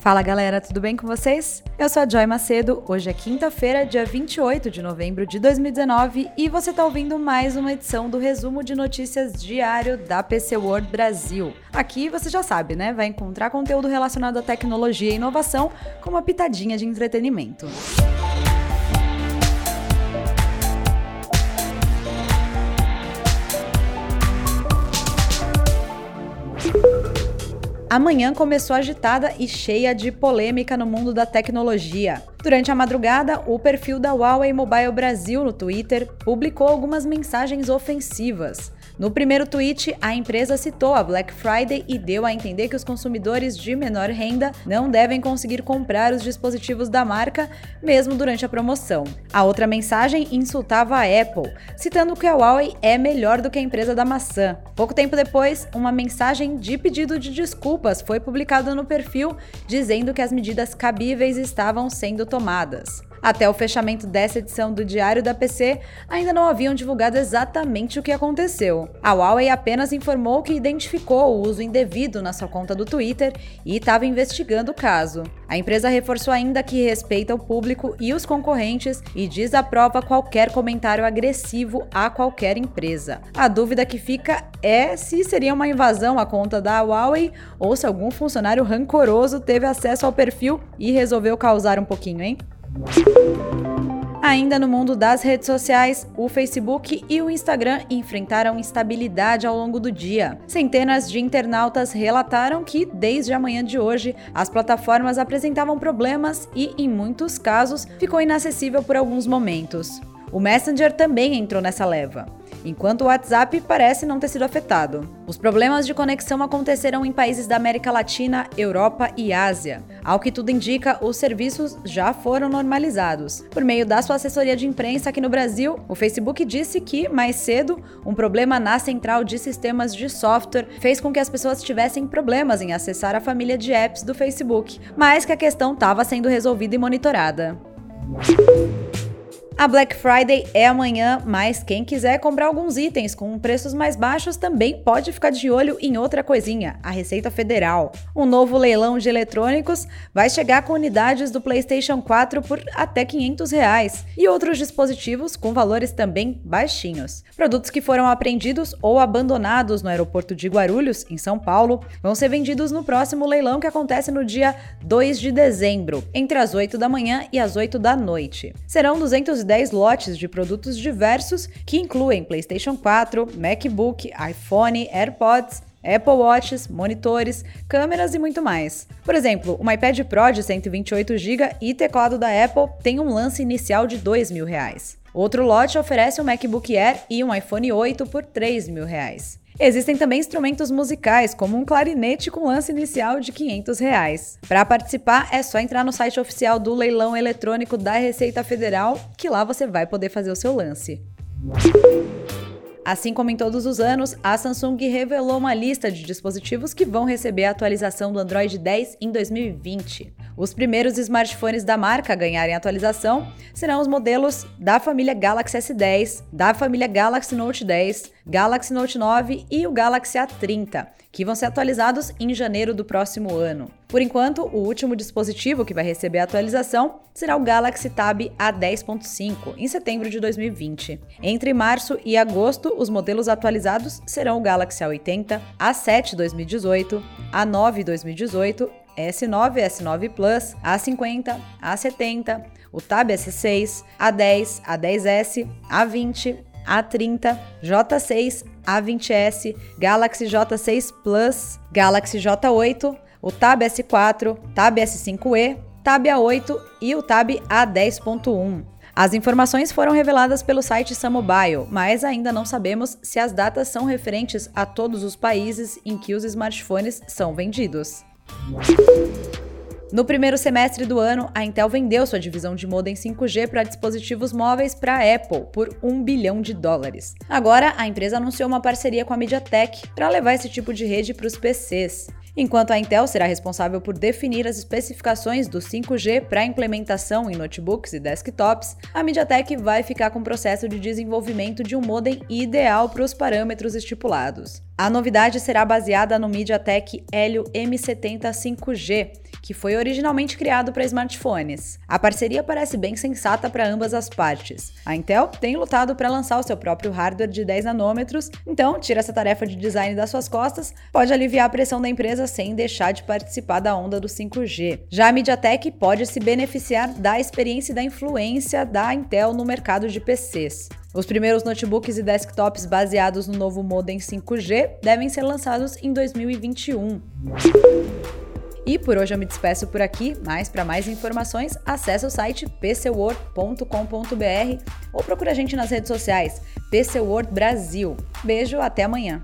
Fala galera, tudo bem com vocês? Eu sou a Joy Macedo, hoje é quinta-feira, dia 28 de novembro de 2019 e você está ouvindo mais uma edição do resumo de notícias diário da PC World Brasil. Aqui você já sabe, né? Vai encontrar conteúdo relacionado à tecnologia e inovação com uma pitadinha de entretenimento. A manhã começou agitada e cheia de polêmica no mundo da tecnologia. Durante a madrugada, o perfil da Huawei Mobile Brasil no Twitter publicou algumas mensagens ofensivas. No primeiro tweet, a empresa citou a Black Friday e deu a entender que os consumidores de menor renda não devem conseguir comprar os dispositivos da marca, mesmo durante a promoção. A outra mensagem insultava a Apple, citando que a Huawei é melhor do que a empresa da maçã. Pouco tempo depois, uma mensagem de pedido de desculpas foi publicada no perfil, dizendo que as medidas cabíveis estavam sendo tomadas. Até o fechamento dessa edição do Diário da PC, ainda não haviam divulgado exatamente o que aconteceu. A Huawei apenas informou que identificou o uso indevido na sua conta do Twitter e estava investigando o caso. A empresa reforçou ainda que respeita o público e os concorrentes e desaprova qualquer comentário agressivo a qualquer empresa. A dúvida que fica é se seria uma invasão à conta da Huawei ou se algum funcionário rancoroso teve acesso ao perfil e resolveu causar um pouquinho, hein? Ainda no mundo das redes sociais, o Facebook e o Instagram enfrentaram instabilidade ao longo do dia. Centenas de internautas relataram que, desde a manhã de hoje, as plataformas apresentavam problemas e, em muitos casos, ficou inacessível por alguns momentos. O Messenger também entrou nessa leva enquanto o WhatsApp parece não ter sido afetado. Os problemas de conexão aconteceram em países da América Latina, Europa e Ásia. Ao que tudo indica, os serviços já foram normalizados. Por meio da sua assessoria de imprensa aqui no Brasil, o Facebook disse que, mais cedo, um problema na central de sistemas de software fez com que as pessoas tivessem problemas em acessar a família de apps do Facebook, mas que a questão estava sendo resolvida e monitorada. A Black Friday é amanhã, mas quem quiser comprar alguns itens com preços mais baixos também pode ficar de olho em outra coisinha, a Receita Federal. Um novo leilão de eletrônicos vai chegar com unidades do PlayStation 4 por até 500 reais e outros dispositivos com valores também baixinhos. Produtos que foram apreendidos ou abandonados no aeroporto de Guarulhos, em São Paulo, vão ser vendidos no próximo leilão que acontece no dia 2 de dezembro, entre as 8 da manhã e as 8 da noite. Serão 200 10 lotes de produtos diversos que incluem PlayStation 4, MacBook, iPhone, AirPods, Apple Watches, monitores, câmeras e muito mais. Por exemplo, um iPad Pro de 128GB e teclado da Apple tem um lance inicial de 2 mil reais. Outro lote oferece um MacBook Air e um iPhone 8 por 3 mil reais. Existem também instrumentos musicais, como um clarinete com lance inicial de 500 reais. Para participar, é só entrar no site oficial do leilão eletrônico da Receita Federal, que lá você vai poder fazer o seu lance. Assim como em todos os anos, a Samsung revelou uma lista de dispositivos que vão receber a atualização do Android 10 em 2020. Os primeiros smartphones da marca a ganharem atualização serão os modelos da família Galaxy S10, da família Galaxy Note 10, Galaxy Note 9 e o Galaxy A30, que vão ser atualizados em janeiro do próximo ano. Por enquanto, o último dispositivo que vai receber a atualização será o Galaxy Tab A10.5, em setembro de 2020. Entre março e agosto, os modelos atualizados serão o Galaxy A80, A7 2018, A9 2018 S9, S9 Plus, A50, A70, o Tab S6, A10, A10S, A20, A30, J6, A20S, Galaxy J6 Plus, Galaxy J8, o Tab S4, Tab S5e, Tab A8 e o Tab A10.1. As informações foram reveladas pelo site Samobile, mas ainda não sabemos se as datas são referentes a todos os países em que os smartphones são vendidos. No primeiro semestre do ano, a Intel vendeu sua divisão de modem 5G para dispositivos móveis para a Apple por 1 bilhão de dólares. Agora, a empresa anunciou uma parceria com a MediaTek para levar esse tipo de rede para os PCs. Enquanto a Intel será responsável por definir as especificações do 5G para implementação em notebooks e desktops, a MediaTek vai ficar com o processo de desenvolvimento de um modem ideal para os parâmetros estipulados. A novidade será baseada no MediaTek Helio M70 5G, que foi originalmente criado para smartphones. A parceria parece bem sensata para ambas as partes. A Intel tem lutado para lançar o seu próprio hardware de 10 nanômetros, então tira essa tarefa de design das suas costas, pode aliviar a pressão da empresa sem deixar de participar da onda do 5G. Já a MediaTek pode se beneficiar da experiência e da influência da Intel no mercado de PCs. Os primeiros notebooks e desktops baseados no novo modem 5G devem ser lançados em 2021. E por hoje eu me despeço por aqui, mas para mais informações, acesse o site pcword.com.br ou procure a gente nas redes sociais, PCWord Brasil. Beijo, até amanhã!